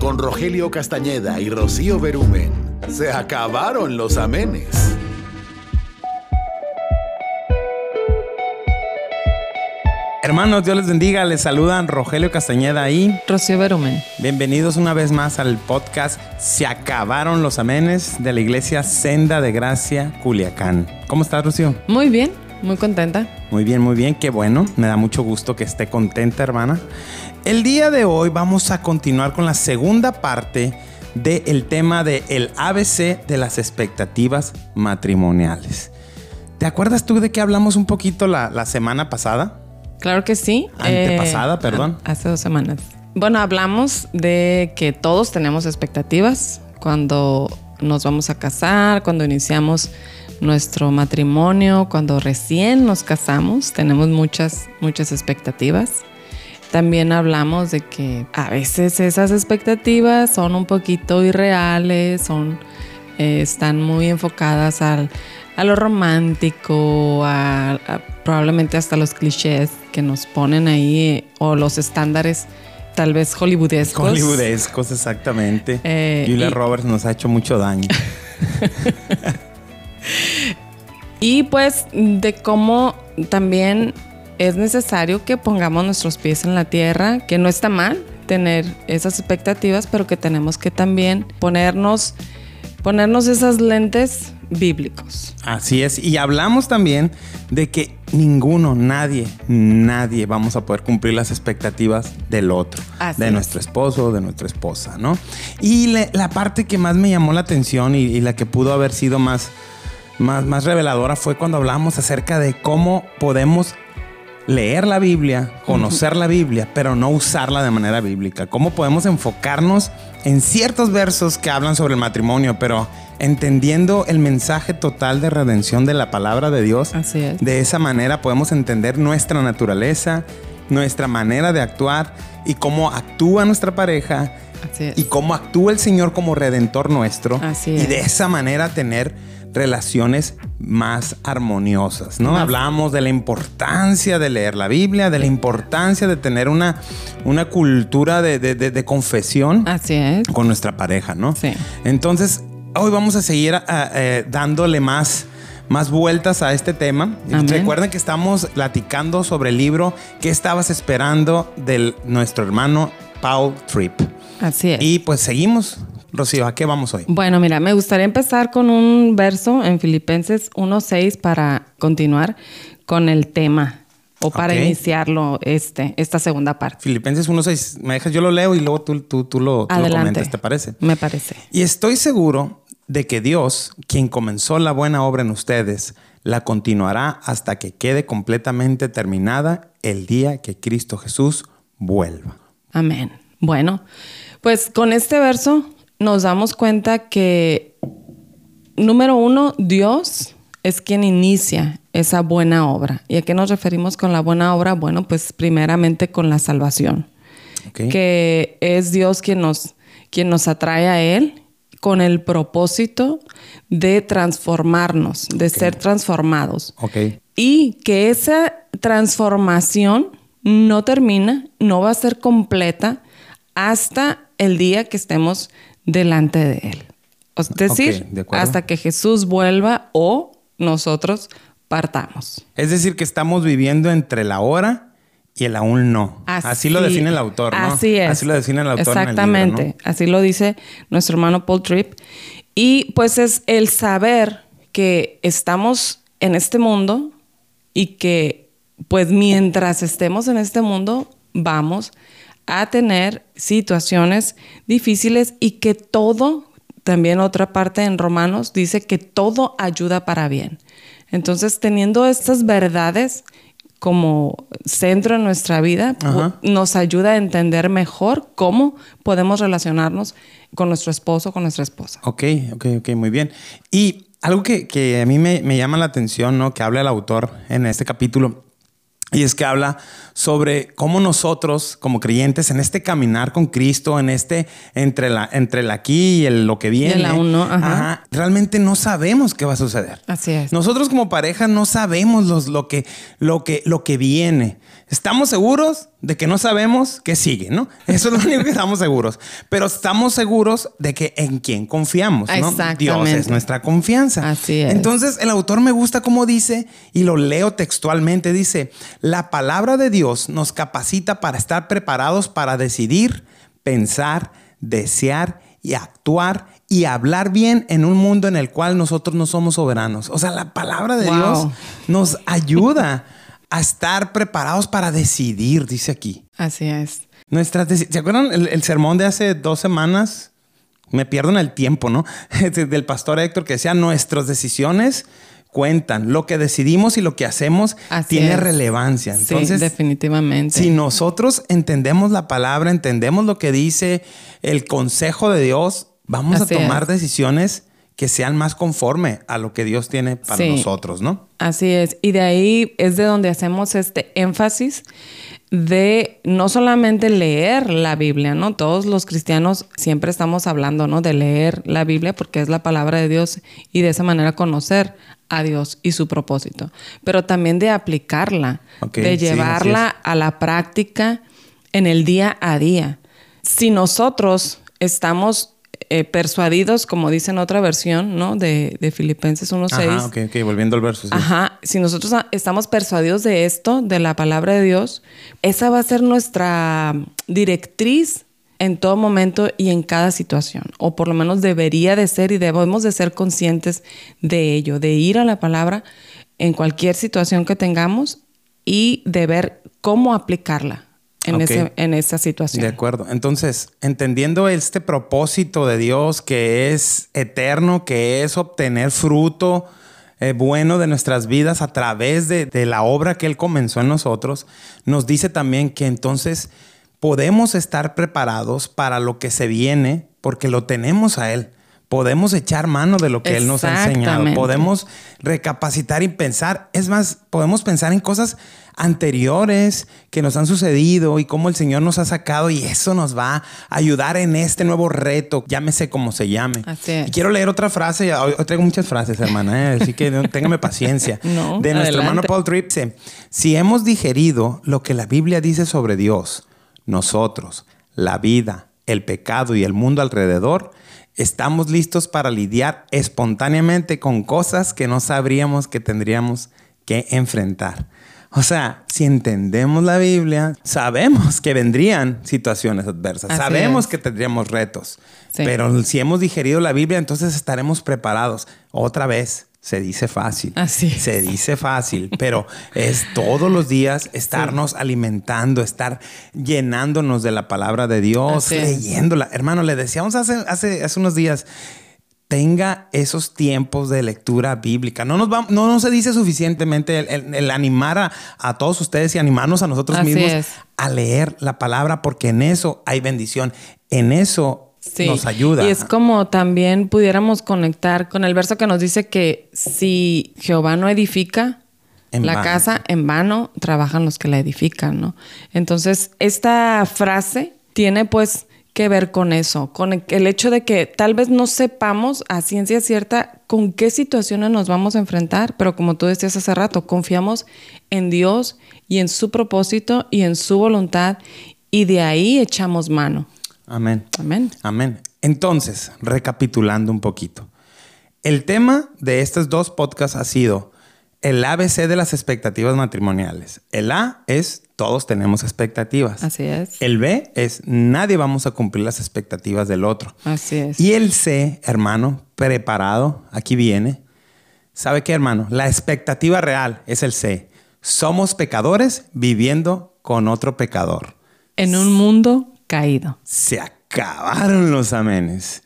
con Rogelio Castañeda y Rocío Berumen. Se acabaron los amenes. Hermanos, Dios les bendiga. Les saludan Rogelio Castañeda y Rocío Berumen. Bienvenidos una vez más al podcast Se acabaron los amenes de la iglesia Senda de Gracia, Culiacán. ¿Cómo estás, Rocío? Muy bien, muy contenta. Muy bien, muy bien. Qué bueno. Me da mucho gusto que esté contenta, hermana. El día de hoy vamos a continuar con la segunda parte del tema de el ABC de las expectativas matrimoniales. ¿Te acuerdas tú de que hablamos un poquito la, la semana pasada? Claro que sí. Antepasada, Eh, perdón. Hace dos semanas. Bueno, hablamos de que todos tenemos expectativas cuando nos vamos a casar, cuando iniciamos nuestro matrimonio, cuando recién nos casamos, tenemos muchas, muchas expectativas. También hablamos de que a veces esas expectativas son un poquito irreales, son, eh, están muy enfocadas al, a lo romántico, a, a probablemente hasta los clichés que nos ponen ahí o los estándares tal vez hollywoodescos. Hollywoodescos, exactamente. Eh, Julia y- Roberts nos ha hecho mucho daño. Y pues de cómo también es necesario que pongamos nuestros pies en la tierra, que no está mal tener esas expectativas, pero que tenemos que también ponernos, ponernos esas lentes bíblicos. Así es. Y hablamos también de que ninguno, nadie, nadie vamos a poder cumplir las expectativas del otro, Así de es. nuestro esposo, de nuestra esposa, ¿no? Y le- la parte que más me llamó la atención y, y la que pudo haber sido más, más, más reveladora fue cuando hablamos acerca de cómo podemos leer la Biblia, conocer la Biblia, pero no usarla de manera bíblica. ¿Cómo podemos enfocarnos en ciertos versos que hablan sobre el matrimonio, pero entendiendo el mensaje total de redención de la palabra de Dios? Así es. De esa manera podemos entender nuestra naturaleza, nuestra manera de actuar y cómo actúa nuestra pareja Así es. y cómo actúa el Señor como redentor nuestro. Así y es. de esa manera tener relaciones más armoniosas, ¿no? Más- Hablamos de la importancia de leer la Biblia, de la importancia de tener una, una cultura de, de- de- de confesión Así es. con nuestra pareja, ¿no? Sí. Entonces, hoy vamos a seguir ah, eh, dándole más, más vueltas a este tema. Amén. Recuerden que estamos platicando sobre el libro que estabas esperando de nuestro hermano Paul Tripp. Así es. Y pues seguimos. Rocío, ¿a qué vamos hoy? Bueno, mira, me gustaría empezar con un verso en Filipenses 1.6 para continuar con el tema o para iniciarlo este, esta segunda parte. Filipenses 1.6. Me dejas, yo lo leo y luego tú, tú, tú lo, tú lo comentas, ¿te parece? Me parece. Y estoy seguro de que Dios, quien comenzó la buena obra en ustedes, la continuará hasta que quede completamente terminada el día que Cristo Jesús vuelva. Amén. Bueno, pues con este verso nos damos cuenta que, número uno, Dios es quien inicia esa buena obra. ¿Y a qué nos referimos con la buena obra? Bueno, pues primeramente con la salvación. que es Dios quien nos, quien nos atrae a Él con el propósito de transformarnos, de ser transformados. Y que esa transformación no termina, no va a ser completa hasta el día que estemos delante de Él. Es decir, de hasta que Jesús vuelva o nosotros partamos. Es decir, que estamos viviendo entre la hora y el aún no. Así, lo define el autor, ¿no? Así es. Así lo define el autor. en el libro, Exactamente. ¿no? Así lo dice nuestro hermano Paul Tripp. Y pues es el saber que estamos en este mundo y que pues mientras estemos en este mundo vamos a tener situaciones difíciles y que todo, también otra parte en Romanos dice que todo ayuda para bien. Entonces, teniendo estas verdades como centro en nuestra vida, Ajá. nos ayuda a entender mejor cómo podemos relacionarnos con nuestro esposo, con nuestra esposa. Ok, ok, ok, muy bien. Y algo que, que a mí me, me llama la atención, ¿no? Que habla el autor en este capítulo, y es que habla sobre cómo nosotros, como creyentes, en este caminar con Cristo, en este entre la entre el aquí y el lo que viene, el aún no, ajá. realmente no sabemos qué va a suceder. Así es. Nosotros como pareja no sabemos los- lo, que, lo, que, lo que viene. Estamos seguros de que no sabemos qué sigue, ¿no? Eso es lo único que estamos seguros. Pero estamos seguros de que en quién confiamos, ¿no? Dios es nuestra confianza. Así es. Entonces, el autor me gusta cómo dice, y lo leo textualmente, dice, la palabra de Dios nos capacita para estar preparados para decidir, pensar, desear y actuar y hablar bien en un mundo en el cual nosotros no somos soberanos. O sea, la palabra de Wow. Dios nos ayuda a estar preparados para decidir, dice aquí. Así es. Nuestras ¿Se acuerdan el, el sermón de hace dos semanas? Me pierdo en el tiempo, ¿no? Del pastor Héctor que decía, nuestras decisiones cuentan. Lo que decidimos y lo que hacemos Así tiene es. relevancia. sí, Entonces, definitivamente. si nosotros entendemos la palabra, entendemos lo que dice el consejo de Dios, vamos Así a tomar es. decisiones que sean más conforme a lo que Dios tiene para Sí. nosotros, ¿no? Así es. Y de ahí es de donde hacemos este énfasis de no solamente leer la Biblia, ¿no? Todos los cristianos siempre estamos hablando, ¿no? De leer la Biblia porque es la palabra de Dios y de esa manera conocer a Dios y su propósito. Pero también de aplicarla, de sí, llevarla a la práctica en el día a día. Si nosotros estamos eh, persuadidos, como dice en otra versión, ¿no? De, de Filipenses 1.6. Ajá, ok, ok, volviendo al verso. sí. Ajá, si nosotros estamos persuadidos de esto, de la palabra de Dios, esa va a ser nuestra directriz en todo momento y en cada situación, o por lo menos debería de ser y debemos de ser conscientes de ello, de ir a la palabra en cualquier situación que tengamos y de ver cómo aplicarla en, Ok. ese, en esa situación. De acuerdo. Entonces, entendiendo este propósito de Dios que es eterno, que es obtener fruto eh, bueno de nuestras vidas a través de, de la obra que Él comenzó en nosotros, nos dice también que entonces podemos estar preparados para lo que se viene porque lo tenemos a Él. Podemos echar mano de lo que Él nos ha enseñado. Podemos recapacitar y pensar. Es más, podemos pensar en cosas anteriores que nos han sucedido y cómo el Señor nos ha sacado y eso nos va a ayudar en este nuevo reto, llámese como se llame. Así es. Y quiero leer otra frase, hoy traigo muchas frases, hermana, ¿eh? así que téngame paciencia. No, de nuestro hermano. Paul Tripp si hemos digerido lo que la Biblia dice sobre Dios, nosotros, la vida, el pecado y el mundo alrededor, estamos listos para lidiar espontáneamente con cosas que no sabríamos que tendríamos que enfrentar. O sea, si entendemos la Biblia, sabemos que vendrían situaciones adversas, Así sabemos es. que tendríamos retos, Sí. pero si hemos digerido la Biblia, entonces estaremos preparados. Otra vez, se dice fácil. Así es. Se dice fácil, pero es todos los días estarnos alimentando, estar llenándonos de la palabra de Dios, leyéndola. Hermano, le decíamos hace, hace, hace unos días, tenga esos tiempos de lectura bíblica. No nos, va- no, no se dice suficientemente el, el- el animar a, a todos ustedes y animarnos a nosotros Así mismos es. a leer la palabra, porque en eso hay bendición, en eso Sí. nos ayuda. Y es como también pudiéramos conectar con el verso que nos dice que si Jehová no edifica En la vano. casa, en vano trabajan los que la edifican, ¿no? Entonces, esta frase tiene pues que ver con eso, con el- el hecho de que tal vez no sepamos a ciencia cierta con qué situaciones nos vamos a enfrentar, pero como tú decías hace rato, confiamos en Dios y en su propósito y en su voluntad y de ahí echamos mano. Amén. Amén. Amén. Entonces, recapitulando un poquito. El tema de estos dos podcasts ha sido el ABC de las expectativas matrimoniales. El A es todos tenemos expectativas. Así es. El B es nadie vamos a cumplir las expectativas del otro. Así es. Y el C, hermano, preparado, aquí viene. ¿Sabe qué, hermano? La expectativa real es el C. Somos pecadores viviendo con otro pecador. En un mundo caído. Se acabaron los amenes.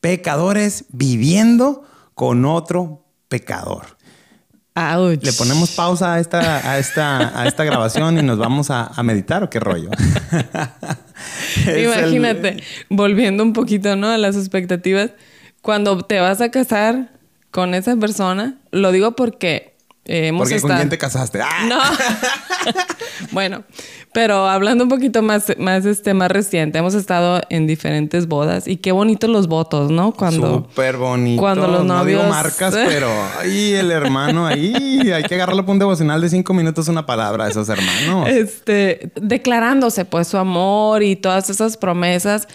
Pecadores viviendo con otro pecador. Ouch. Le ponemos pausa a esta, a esta, a esta grabación y nos vamos a, a meditar o qué rollo. El- Imagínate, volviendo un poquito, ¿no? A las expectativas. Cuando te vas a casar con esa persona, lo digo porque eh, hemos Porque con quién te casaste. ¡Ah! No. bueno, pero hablando un poquito más, más, este, más reciente, hemos estado en diferentes bodas y qué bonitos los votos, ¿no? Cuando Súper bonito. cuando los No digo novios- marcas, pero ahí el hermano, ahí hay que agarrarlo por un devocional de cinco minutos una palabra a esos hermanos. este, declarándose pues su amor y todas esas promesas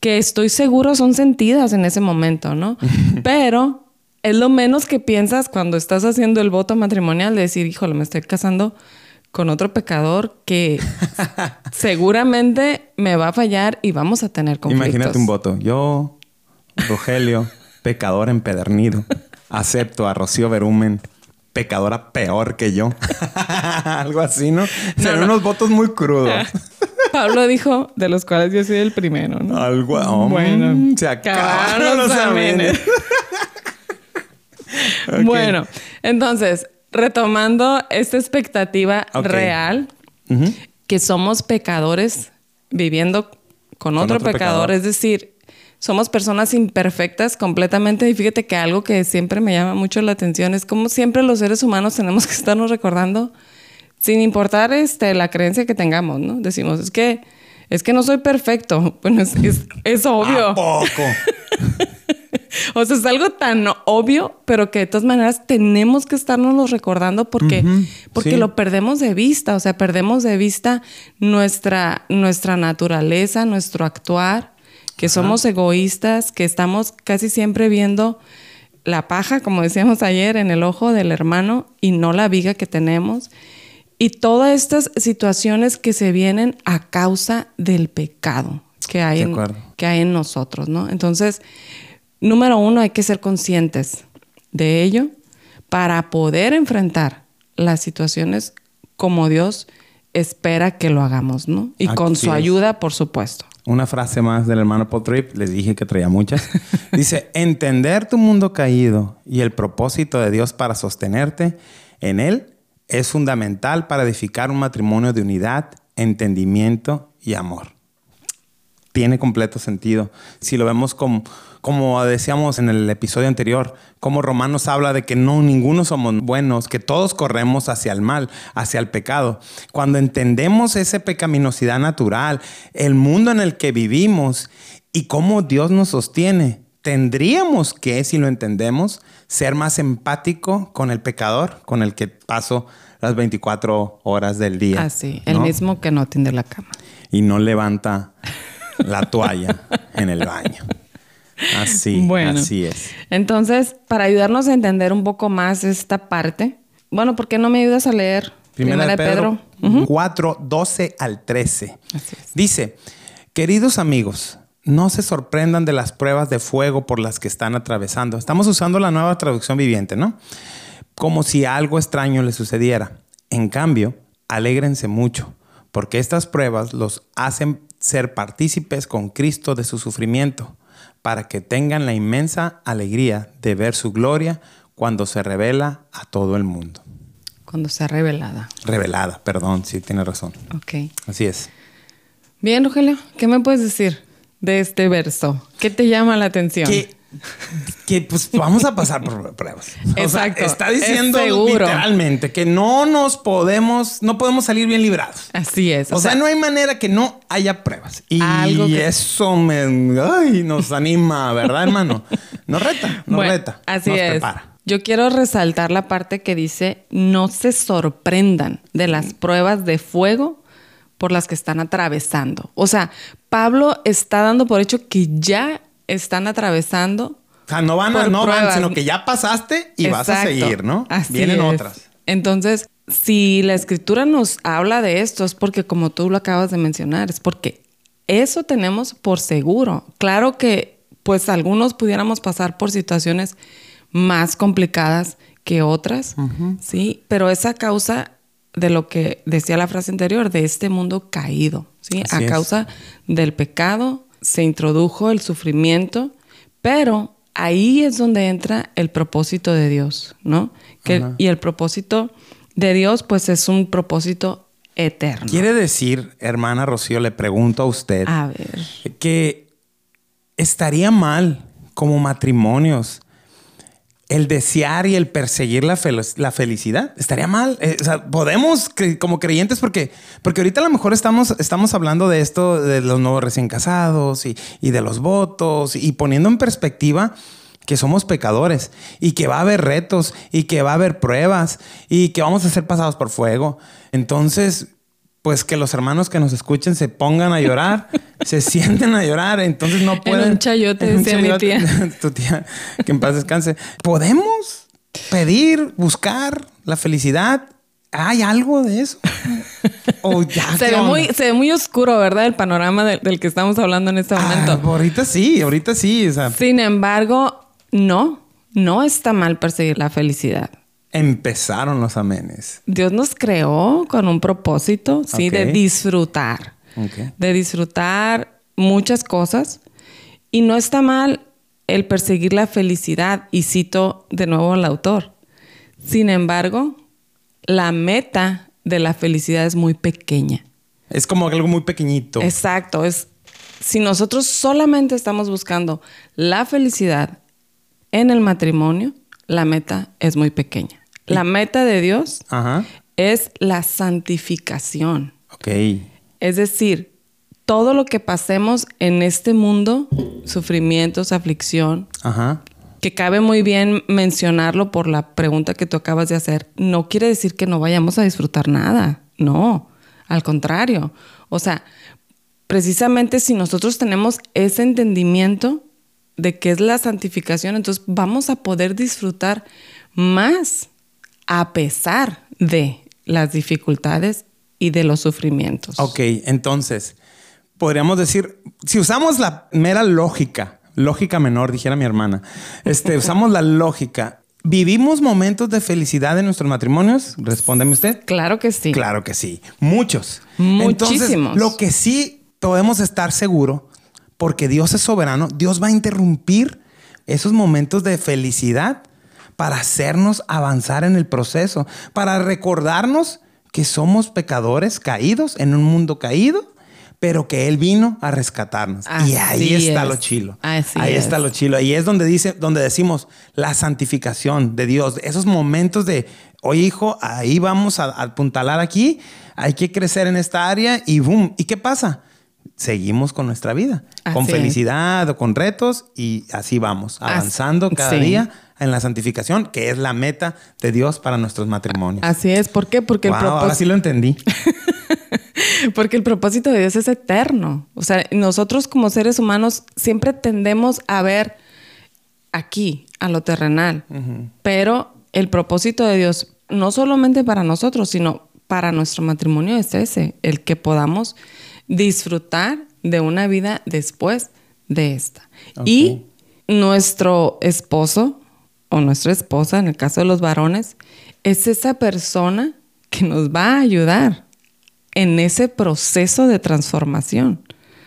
que estoy seguro son sentidas en ese momento, ¿no? Pero es lo menos que piensas cuando estás haciendo el voto matrimonial de decir, híjole, me estoy casando con otro pecador que seguramente me va a fallar y vamos a tener conflictos. Imagínate un voto. Yo, Rogelio, pecador empedernido, acepto a Rocío Berumen, pecadora peor que yo. Algo así, ¿no? Serán no. unos votos muy crudos. Pablo dijo, de los cuales yo soy el primero, ¿no? Algo. oh, Bueno, mm, se acabaron los amenes. Bueno, entonces, retomando esta expectativa real, que somos pecadores viviendo con, otro, otro pecador, pecador. es decir, somos personas imperfectas completamente. Y fíjate que algo que siempre me llama mucho la atención es como siempre los seres humanos tenemos que estarnos recordando, sin importar este, la creencia que tengamos, ¿no? Decimos, es que, es que no soy perfecto. Bueno, es, es, es obvio. ¿A poco? O sea, es algo tan obvio, pero que de todas maneras tenemos que estarnos recordando porque, porque sí. lo perdemos de vista. O sea, perdemos de vista nuestra, nuestra naturaleza, nuestro actuar, que somos egoístas, que estamos casi siempre viendo la paja, como decíamos ayer, en el ojo del hermano y no la viga que tenemos. Y todas estas situaciones que se vienen a causa del pecado que hay, en, que hay en nosotros, ¿no? Entonces, número uno, hay que ser conscientes de ello para poder enfrentar las situaciones como Dios espera que lo hagamos, ¿no? Y con su es. ayuda, por supuesto. Una frase más del hermano Paul Tripp, les dije que traía muchas. Dice, entender tu mundo caído y el propósito de Dios para sostenerte en él es fundamental para edificar un matrimonio de unidad, entendimiento y amor. Tiene completo sentido. Si lo vemos como, como decíamos en el episodio anterior, como Romanos habla de que no, ninguno somos buenos, que todos corremos hacia el mal, hacia el pecado. Cuando entendemos esa pecaminosidad natural, el mundo en el que vivimos y cómo Dios nos sostiene, tendríamos que, si lo entendemos, ser más empático con el pecador, con el que paso las 24 horas del día. Así, el ¿no? mismo que no tiende la cama. y no levanta la toalla en el baño. Así, Bueno. así es. Entonces, para ayudarnos a entender un poco más esta parte, bueno, ¿por qué no me ayudas a leer? Primera, de Pedro, Ujú. 4, 12 al 13. Así es. Dice, queridos amigos, no se sorprendan de las pruebas de fuego por las que están atravesando. Estamos usando la nueva traducción viviente, ¿no? Como si algo extraño les sucediera. En cambio, alégrense mucho, porque estas pruebas los hacen ser partícipes con Cristo de su sufrimiento, para que tengan la inmensa alegría de ver su gloria cuando se revela a todo el mundo. Cuando sea revelada. Revelada, perdón, sí, tiene razón. Ok. Así es. Bien, Rogelio, ¿qué me puedes decir de este verso? ¿Qué te llama la atención? Que, que pues vamos a pasar por pruebas. O sea, Exacto, está es diciendo literalmente que no nos podemos, no podemos salir bien librados. Así es. O, sea, no hay manera que no haya pruebas. Y Algo que- eso me ay, nos anima, ¿verdad, hermano? Nos reta, nos Bueno, reta. Así nos es. prepara. Yo quiero resaltar la parte que dice, no se sorprendan de las pruebas de fuego por las que están atravesando. O sea, Pablo está dando por hecho que ya están atravesando. O sea, no van, a, no van, sino que ya pasaste y vas a seguir, ¿no? Así Vienen es. otras. Entonces, si la escritura nos habla de esto, es porque, como tú lo acabas de mencionar, es porque eso tenemos por seguro. Claro que, pues, algunos pudiéramos pasar por situaciones más complicadas que otras, ¿sí? Pero es a causa de lo que decía la frase anterior, de este mundo caído, ¿sí? Así a es. causa del pecado se introdujo el sufrimiento, pero ahí es donde entra el propósito de Dios, ¿no? Que- y el propósito de Dios, pues es un propósito eterno. Quiere decir, hermana Rocío, le pregunto a usted. A ver. que estaría mal como matrimonios el desear y el perseguir la, la felicidad. Estaría mal. Eh, o sea, podemos como creyentes porque, porque ahorita a lo mejor estamos, estamos hablando de esto, de los nuevos recién casados y, y de los votos y poniendo en perspectiva que somos pecadores y que va a haber retos y que va a haber pruebas y que vamos a ser pasados por fuego. Entonces, pues que los hermanos que nos escuchen se pongan a llorar, se sienten a llorar, entonces no pueden. En un chayote, decía mi tía. tu tía, que en paz descanse. Podemos pedir, buscar la felicidad. ¿Hay algo de eso? se, ve muy, se ve muy oscuro, ¿verdad? El panorama del que estamos hablando en este ah, momento. ahorita sí, ahorita sí. Sin embargo, no, no está mal perseguir la felicidad. Empezaron los amenes. Dios nos creó con un propósito, sí, de disfrutar. De disfrutar muchas cosas. Y no está mal el perseguir la felicidad. Y cito de nuevo al autor. Sin embargo, la meta de la felicidad es muy pequeña. Es como algo muy pequeñito. Exacto. Es si nosotros solamente estamos buscando la felicidad en el matrimonio, la meta es muy pequeña. La meta de Dios es la santificación. Ok. Es decir, todo lo que pasemos en este mundo, sufrimientos, aflicción, que cabe muy bien mencionarlo por la pregunta que tú acabas de hacer, no quiere decir que no vayamos a disfrutar nada. No, al contrario. O sea, precisamente si nosotros tenemos ese entendimiento, de qué es la santificación, entonces vamos a poder disfrutar más a pesar de las dificultades y de los sufrimientos. Ok, entonces, podríamos decir, si usamos la mera lógica, lógica menor, dijera mi hermana, este, usamos la lógica, ¿vivimos momentos de felicidad en nuestros matrimonios? Respóndeme usted. Claro que sí. Claro que sí, muchos. Muchísimos. Entonces, lo que sí podemos estar seguros porque Dios es soberano, Dios va a interrumpir esos momentos de felicidad para hacernos avanzar en el proceso, para recordarnos que somos pecadores caídos en un mundo caído, pero que Él vino a rescatarnos. y ahí está lo chilo. ahí está lo chilo. Y es donde dice, donde decimos la santificación de Dios, esos momentos de, oye hijo, ahí vamos a, a apuntalar aquí, hay que crecer en esta área y boom. ¿Y qué pasa? seguimos con nuestra vida, con felicidad o con retos y así vamos, avanzando cada día en la santificación, que es la meta de Dios para nuestros matrimonios. Así es, ¿por qué? Porque el propósito... Ahora sí lo entendí. Porque el propósito de Dios es eterno. O sea, nosotros como seres humanos siempre tendemos a ver aquí, a lo terrenal. Pero el propósito de Dios, no solamente para nosotros, sino para nuestro matrimonio es ese, el que podamos disfrutar de una vida después de esta. Y nuestro esposo o nuestra esposa, en el caso de los varones, es esa persona que nos va a ayudar en ese proceso de transformación.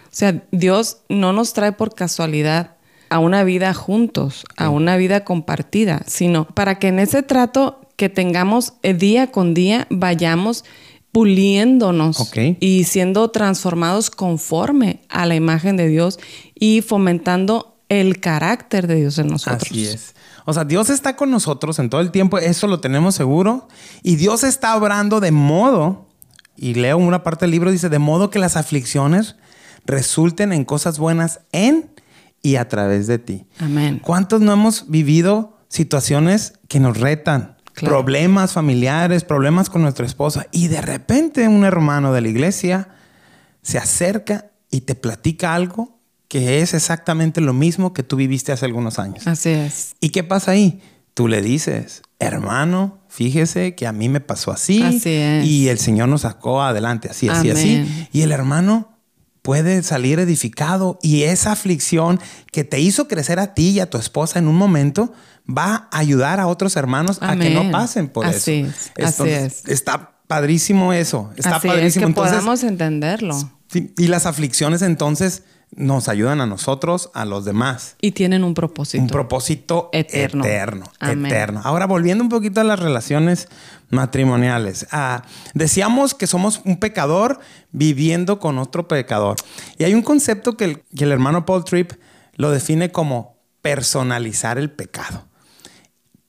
O sea, Dios no nos trae por casualidad a una vida juntos, a una vida compartida, sino para que en ese trato que tengamos día con día vayamos puliéndonos y siendo transformados conforme a la imagen de Dios y fomentando el carácter de Dios en nosotros. Así es. O sea, Dios está con nosotros en todo el tiempo, eso lo tenemos seguro. Y Dios está obrando de modo, y leo una parte del libro, dice, de modo que las aflicciones resulten en cosas buenas en y a través de ti. Amén. ¿Cuántos no hemos vivido situaciones que nos retan? problemas familiares, problemas con nuestra esposa. Y de repente un hermano de la iglesia se acerca y te platica algo que es exactamente lo mismo que tú viviste hace algunos años. Así es. ¿Y qué pasa ahí? Tú le dices, hermano, fíjese que a mí me pasó así. Así es. Y el Señor nos sacó adelante, así, así, así. Y el hermano puede salir edificado y esa aflicción que te hizo crecer a ti y a tu esposa en un momento va a ayudar a otros hermanos a que no pasen por eso. Es, así es. Está padrísimo eso. Está padrísimo. Es que podamos entenderlo. y las aflicciones entonces nos ayudan a nosotros, a los demás. Y tienen un propósito. Un propósito eterno. Eterno. eterno. Ahora, volviendo un poquito a las relaciones matrimoniales. Ah, decíamos que somos un pecador viviendo con otro pecador. Y hay un concepto que el, que el hermano Paul Tripp lo define como personalizar el pecado.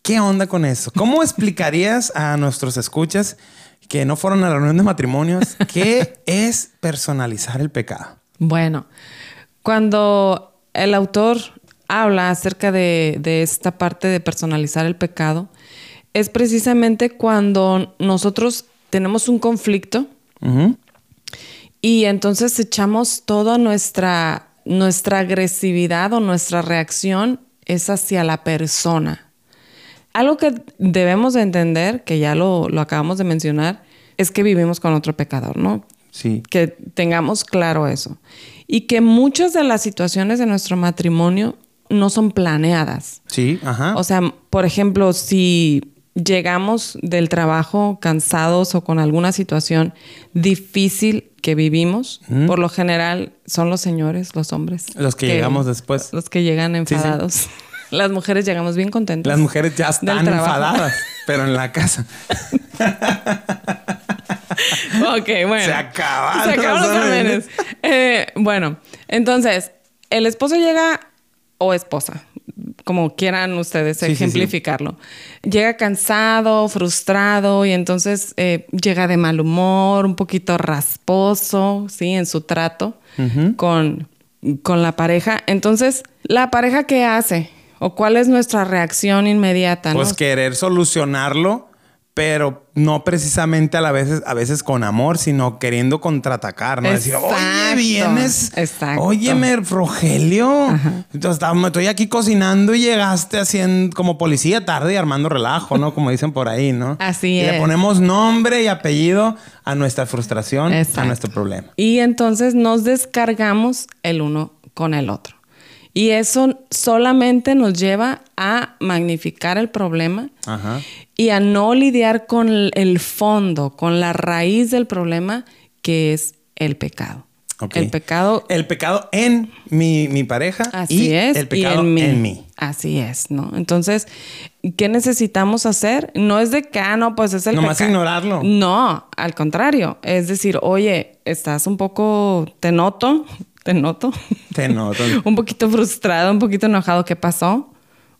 ¿Qué onda con eso? ¿Cómo explicarías a nuestros escuchas que no fueron a la reunión de matrimonios qué es personalizar el pecado? Bueno, cuando el autor habla acerca de, de esta parte de personalizar el pecado, es precisamente cuando nosotros tenemos un conflicto y entonces echamos toda nuestra, nuestra agresividad o nuestra reacción es hacia la persona. Algo que debemos de entender, que ya lo, lo acabamos de mencionar, es que vivimos con otro pecador, ¿no? Sí. Que tengamos claro eso. Y que muchas de las situaciones de nuestro matrimonio no son planeadas. Sí, ajá. O sea, por ejemplo, si llegamos del trabajo cansados o con alguna situación difícil que vivimos, por lo general son los señores, los hombres. Los que llegamos después. Los que llegan Sí, sí. enfadados. Las mujeres llegamos bien contentas. Las mujeres ya están enfadadas, pero en la casa. ok, bueno. Se acabaron Se acabaron los. Eh, bueno, entonces, el esposo llega, o esposa, como quieran ustedes Sí, sí, sí. ejemplificarlo. Llega cansado, frustrado, y entonces eh, llega de mal humor, un poquito rasposo, ¿sí? En su trato con, con la pareja. Entonces, ¿la pareja qué hace? ¿O cuál es nuestra reacción inmediata? Pues no? querer solucionarlo, pero no precisamente a la veces, a veces con amor, sino queriendo contraatacar, ¿no? Decir, oye, vienes. exacto. Óyeme, Rogelio. Entonces, estaba- estoy aquí cocinando y llegaste haciendo como policía tarde y armando relajo, ¿no? Como dicen por ahí, ¿no? Así Y Le es. ponemos nombre y apellido a nuestra frustración, a nuestro problema. Y entonces nos descargamos el uno con el otro. Y eso solamente nos lleva a magnificar el problema Ajá. y a no lidiar con el- fondo, con la raíz del problema, que es el pecado. El pecado, El pecado en mi, mi pareja así y es, el pecado y en mí. en mí. Así es, ¿no? Entonces, ¿qué necesitamos hacer? No es de que, ah, no, pues es el Nomás ignorarlo. No, al contrario. Es decir, oye, estás un poco, te noto, te noto. Te noto. un poquito frustrado, un poquito enojado. ¿Qué pasó?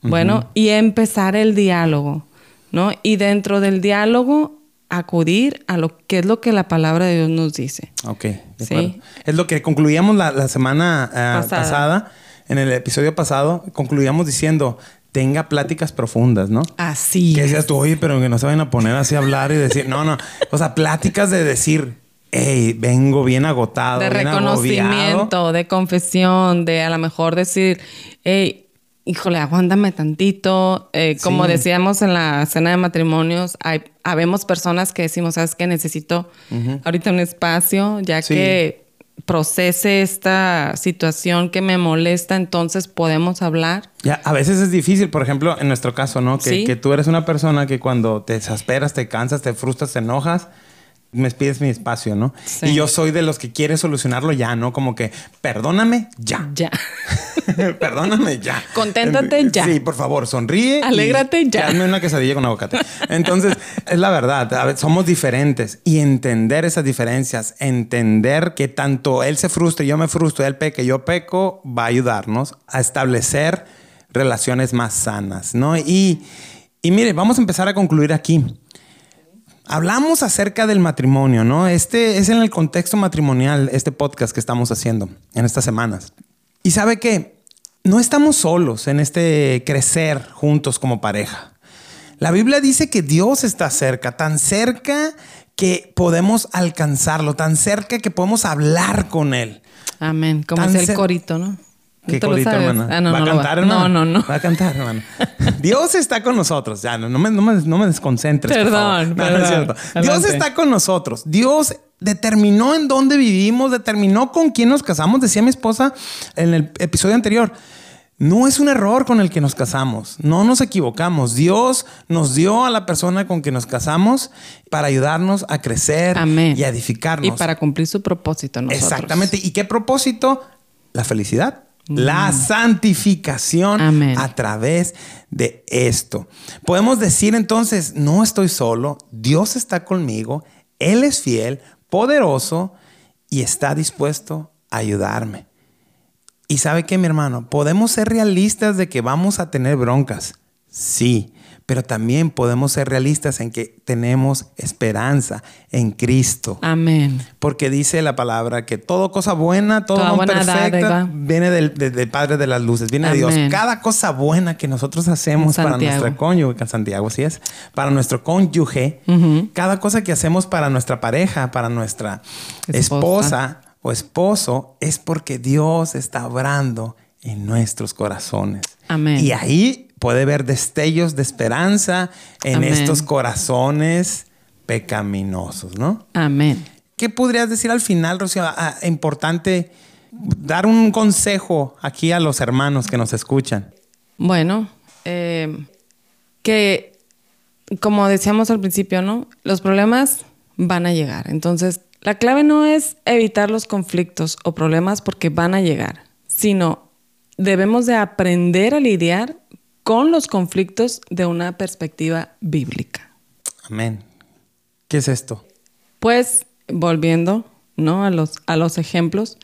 Bueno, y empezar el diálogo, ¿no? Y dentro del diálogo, acudir a lo que es lo que la palabra de Dios nos dice. Ok, de Sí. acuerdo. Es lo que concluíamos la, la semana ah, Pasada. pasada. En el episodio pasado, concluíamos diciendo, tenga pláticas profundas, ¿no? Así. Que decías tú, oye, pero que no se vayan a poner así a hablar y decir, no, no. O sea, pláticas de decir, hey, vengo bien agotado, de bien agobiado. reconocimiento, de confesión, de a lo mejor decir, hey, híjole, aguántame tantito. Eh, como Sí. decíamos en la cena de matrimonios, hay, habemos personas que decimos, sabes que necesito ahorita un espacio, ya Sí. que procese esta situación que me molesta, entonces podemos hablar. Ya, a veces es difícil, por ejemplo, en nuestro caso, ¿no? Que, Sí. que tú eres una persona que cuando te exasperas, te cansas, te frustras, te enojas, me pides mi espacio, ¿no? Sí. Y yo soy de los que quiere solucionarlo ya, ¿no? Como que, perdóname ya. Ya. Perdóname ya. Conténtate ya. Sí, por favor, sonríe. Alégrate ya. Hazme una quesadilla con aguacate. Entonces, es la verdad. A ver, somos diferentes y entender esas diferencias, entender que tanto él se frustre, yo me frustro, él peque, yo peco, va a ayudarnos a establecer relaciones más sanas, ¿no? Y, y mire, vamos a empezar a concluir aquí. Hablamos acerca del matrimonio, ¿no? Este es en el contexto matrimonial, este podcast que estamos haciendo en estas semanas. Y sabe que no estamos solos en este crecer juntos como pareja. La Biblia dice que Dios está cerca, tan cerca que podemos alcanzarlo, tan cerca que podemos hablar con Él. Amén. Como Tan es el corito, ¿no? ¿Qué ¿Tú sabes? hermana? Ah, no, ¿Va no a cantar, hermana? No, no, no. Va a cantar, hermana. Dios está con nosotros. Ya, no, no me, no me- no me desconcentres. por Perdón, favor. No, no es cierto. Dios está con nosotros. Dios determinó en dónde vivimos, determinó con quién nos casamos. Decía mi esposa en el episodio anterior. No es un error con el que nos casamos, no nos equivocamos. Dios nos dio a la persona con que nos casamos para ayudarnos a crecer Amén. y a edificarnos. Y para cumplir su propósito nosotros. Exactamente. ¿Y qué propósito? La felicidad. La santificación. Amén. a través de esto. Podemos decir entonces, no estoy solo, Dios está conmigo, Él es fiel, poderoso y está dispuesto a ayudarme. Y sabe que mi hermano, podemos ser realistas de que vamos a tener broncas, sí, pero también podemos ser realistas en que tenemos esperanza en Cristo. Amén. Porque dice la palabra que toda cosa buena, todo Toda buena perfecta, viene del, de- del Padre de las Luces, viene de Dios. Cada cosa buena que nosotros hacemos para nuestra cónyuge, en Santiago sí es, para nuestro cónyuge, cada cosa que hacemos para nuestra pareja, para nuestra Esposa. esposa o esposo, es porque Dios está obrando en nuestros corazones. Amén. Y ahí puede ver destellos de esperanza en Amén. estos corazones pecaminosos, ¿no? Amén. ¿Qué podrías decir al final, Rocío? Ah, importante dar un consejo aquí a los hermanos que nos escuchan. Bueno, eh, que como decíamos al principio, ¿no? Los problemas van a llegar. Entonces, la clave no es evitar los conflictos o problemas porque van a llegar, sino debemos de aprender a lidiar con los conflictos de una perspectiva bíblica. Amén. ¿Qué es esto? Pues volviendo, ¿no? A los, a los ejemplos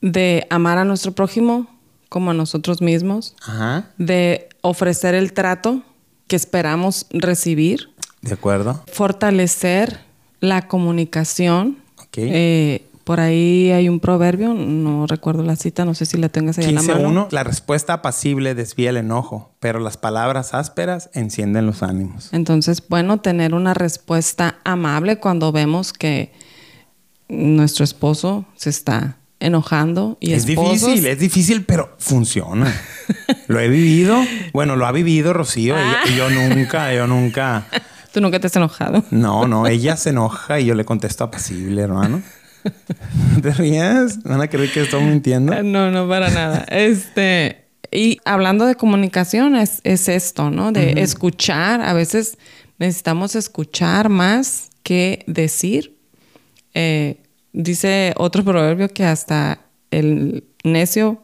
de amar a nuestro prójimo como a nosotros mismos, Ajá. de ofrecer el trato que esperamos recibir, ¿De acuerdo? fortalecer la comunicación. Ok. Eh, por ahí hay un proverbio, no recuerdo la cita, no sé si la tengas ahí en la mano. 15.1. La respuesta apacible desvía el enojo, pero las palabras ásperas encienden los ánimos. Entonces, bueno, tener una respuesta amable cuando vemos que nuestro esposo se está enojando y es esposos- difícil, es difícil, pero funciona. lo he vivido. Bueno, lo ha vivido Rocío y- y yo nunca, yo nunca. Tú nunca te has enojado. No, no, ella se enoja y yo le contesto apacible, hermano. ¿No ¿Te rías? ¿Van a creer que estoy mintiendo? Ah, No, no, para nada. Este, y hablando de comunicación, es, es esto, ¿no? De escuchar. A veces necesitamos escuchar más que decir. Eh, dice otro proverbio que hasta el necio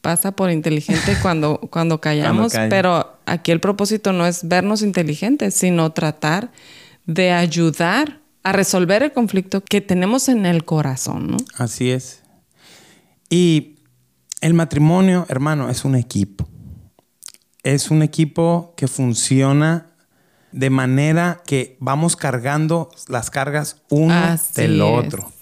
pasa por inteligente cuando, cuando callamos, calla. pero aquí el propósito no es vernos inteligentes, sino tratar de ayudar a resolver el conflicto que tenemos en el corazón, ¿no? Así es. Y el matrimonio, hermano, es un equipo. Es un equipo que funciona de manera que vamos cargando las cargas uno Así del es. otro.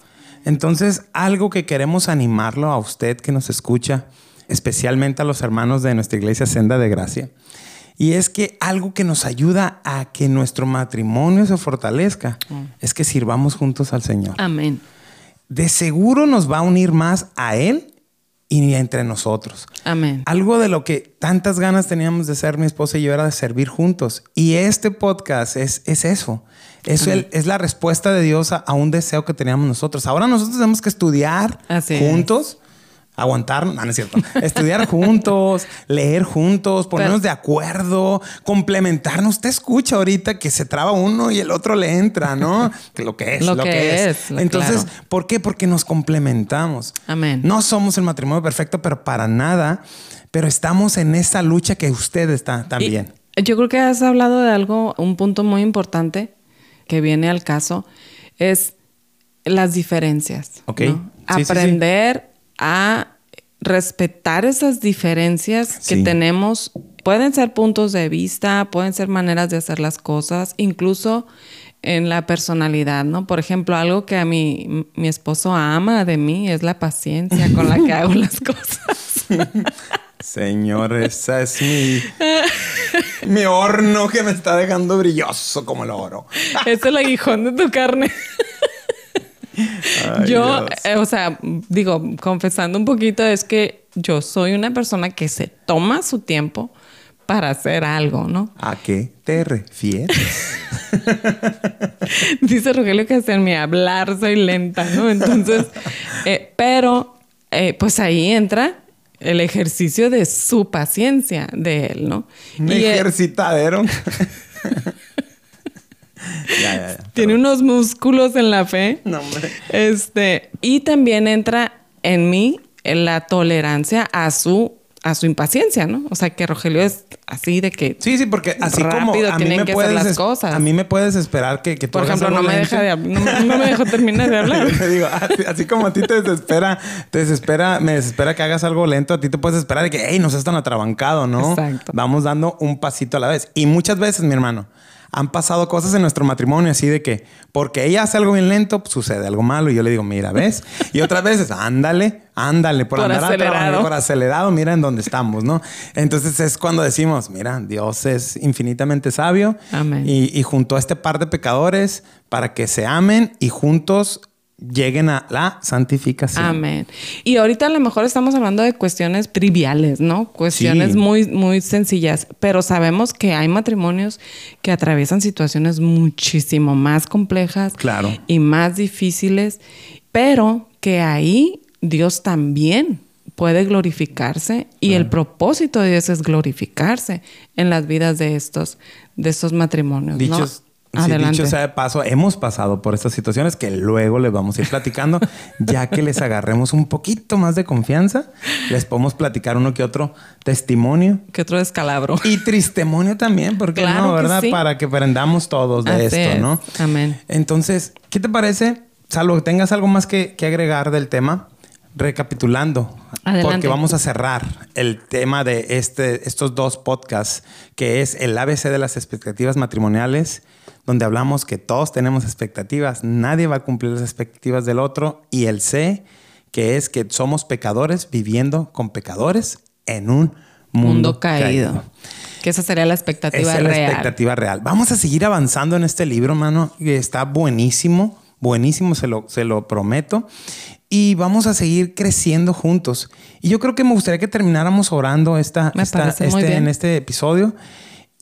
Entonces, algo que queremos animarlo a usted que nos escucha, especialmente a los hermanos de nuestra iglesia Senda de Gracia, y es que algo que nos ayuda a que nuestro matrimonio se fortalezca es que sirvamos juntos al Señor Amén. de seguro nos va a unir más a Él y entre nosotros. Amén. Algo de lo que tantas ganas teníamos de ser mi esposa y yo era de servir juntos. Y este podcast es, es eso. Es, el- es la respuesta de Dios a, a un deseo que teníamos nosotros. Ahora nosotros tenemos que estudiar Así es. Aguantar, no, no es cierto. Estudiar juntos, leer juntos, ponernos Pero- de acuerdo, complementarnos. Usted escucha ahorita que se traba uno y el otro le entra, ¿no? Que lo que es, Lo lo, que que, es. es, lo- Entonces, claro. ¿por qué? Porque nos complementamos. Amén. No somos el matrimonio perfecto, pero para nada. Pero estamos en esa lucha que usted está también. Y yo creo que has hablado de algo, un punto muy importante que viene al caso, es las diferencias. Ok. ¿no? Sí, sí, sí. A respetar esas diferencias que tenemos. Pueden ser puntos de vista, pueden ser maneras de hacer las cosas, incluso en la personalidad, ¿no? Por ejemplo, algo que a mi, mi esposo ama de mí es la paciencia con la que hago las cosas. Señor, esa es mi, mi horno que me está dejando brilloso como el oro. es el aguijón de tu carne. Ay, yo, eh, o sea, digo, confesando un poquito, es que yo soy una persona que se toma su tiempo para hacer algo, ¿no? ¿A qué te refieres? Dice Rogelio que mi hablar soy lenta, ¿no? Entonces, eh, pero eh, pues ahí entra el ejercicio de su paciencia de él, ¿no? Un Y, ejercitadero. ya, ya, ya. tiene unos músculos en la fe. No, hombre. Este, y también entra en mí la tolerancia a su a su impaciencia, ¿no? O sea, que Rogelio es así de que Sí, sí, porque así como a mí tienen me que hacer puedes las cosas. a mí me puedes esperar que, que tú por ejemplo, no me deja de no, me- no me dejó terminar de hablar. Te digo, así, así como a ti te desespera, te desespera, me desespera que hagas algo lento, a ti te puedes esperar de que, hey, no seas tan atrabancado, ¿no? Exacto. Vamos dando un pasito a la vez. Y muchas veces, mi hermano, han pasado cosas en nuestro matrimonio así de que, porque ella hace algo bien lento, pues, sucede algo malo. Y yo le digo, mira, ¿ves? Y otras veces, ándale, ándale, por, Por andar acelerado. por acelerado, mira en dónde estamos, ¿no? Entonces es cuando decimos, mira, Dios es infinitamente sabio. Amén. Y, y juntó a este par de pecadores para que se amen y juntos lleguen a la santificación. Amén. Y ahorita a lo mejor estamos hablando de cuestiones triviales, ¿no? Cuestiones Sí. muy, muy sencillas, pero sabemos que hay matrimonios que atraviesan situaciones muchísimo más complejas Claro. y más difíciles, pero que ahí Dios también puede glorificarse y el propósito de Dios es glorificarse en las vidas de estos, de estos matrimonios. ¿no? Sí, Adelante. dicho sea de paso, hemos pasado por estas situaciones que luego les vamos a ir platicando, ya que les agarremos un poquito más de confianza, les podemos platicar uno que otro testimonio ¿Qué otro descalabro? y tristemonio también, porque Claro no, que ¿verdad? sí. Para que aprendamos todos de esto, es. ¿no? Amén. Entonces, ¿qué te parece? Salvo que tengas algo más que, que agregar del tema, recapitulando, Adelante. porque vamos a cerrar el tema de este, estos dos podcasts, que es el ABC de las expectativas matrimoniales, donde hablamos que todos tenemos expectativas, nadie va a cumplir las expectativas del otro, y el C, que es que somos pecadores viviendo con pecadores en un mundo, Mundo caído. caído. Que esa sería la expectativa Esa es la real. expectativa real. Vamos a seguir avanzando en este libro, mano. que Está buenísimo, buenísimo, se lo, se lo prometo. Y vamos a seguir creciendo juntos. Y yo creo que me gustaría que termináramos orando esta, este- en este episodio.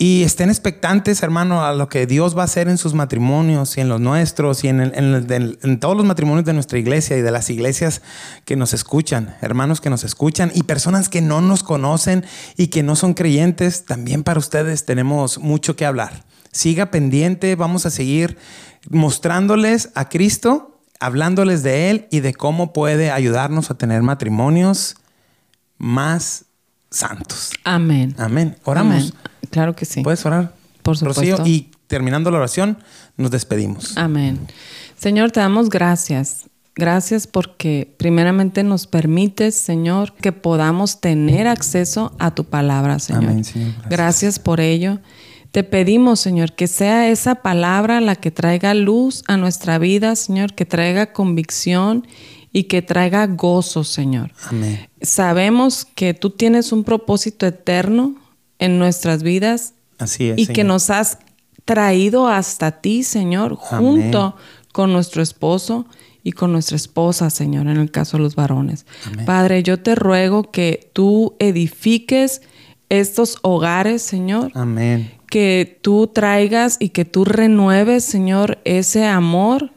Y estén expectantes, hermano, a lo que Dios va a hacer en sus matrimonios y en los nuestros y en, el- en el- del- en todos los matrimonios de nuestra iglesia y de las iglesias que nos escuchan, hermanos que nos escuchan y personas que no nos conocen y que no son creyentes. También para ustedes tenemos mucho que hablar. Siga pendiente, vamos a seguir mostrándoles a Cristo, hablándoles de Él y de cómo puede ayudarnos a tener matrimonios más santos. Amén. Amén. Oramos. Amén. Claro que sí. ¿Puedes orar? Por supuesto. Rocío, y terminando la oración, nos despedimos. Amén. Señor, te damos gracias. Gracias porque primeramente nos permites, Señor, que podamos tener acceso a tu palabra, Señor. Amén, Señor. Gracias. Gracias por ello. Te pedimos, Señor, que sea esa palabra la que traiga luz a nuestra vida, Señor, que traiga convicción y que traiga gozo, Señor. Amén. Sabemos que tú tienes un propósito eterno en nuestras vidas Así es. y que nos has traído hasta ti, Señor, Amén. junto con nuestro esposo y con nuestra esposa, Señor, en el caso de los varones. Padre, yo te ruego que tú edifiques estos hogares, Señor, Amén. que tú traigas y que tú renueves, Señor, ese amor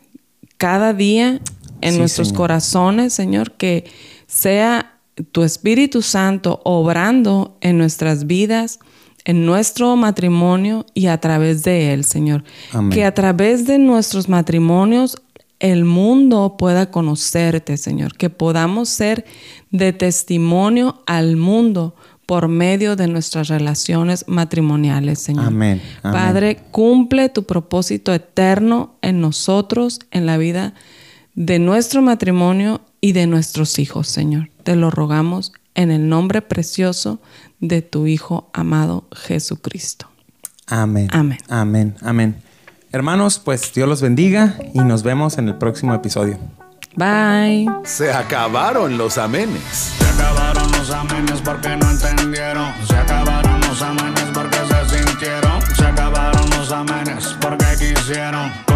cada día en Sí, nuestros Señor. corazones, Señor, que sea tu Espíritu Santo obrando en nuestras vidas, en nuestro matrimonio y a través de él, Señor. Amén. Que a través de nuestros matrimonios el mundo pueda conocerte, Señor. Que podamos ser de testimonio al mundo por medio de nuestras relaciones matrimoniales, Señor. Amén. Amén. Padre, cumple tu propósito eterno en nosotros, en la vida de nuestro matrimonio y de nuestros hijos, Señor. Te lo rogamos en el nombre precioso de tu Hijo amado Jesucristo. Amén. Amén. Amén. Amén. Hermanos, pues Dios los bendiga y nos vemos en el próximo episodio. Bye. Se acabaron los amenes. Se acabaron los amenes porque no entendieron. Se acabaron los amenes porque se sintieron. Se acabaron los amenes porque quisieron.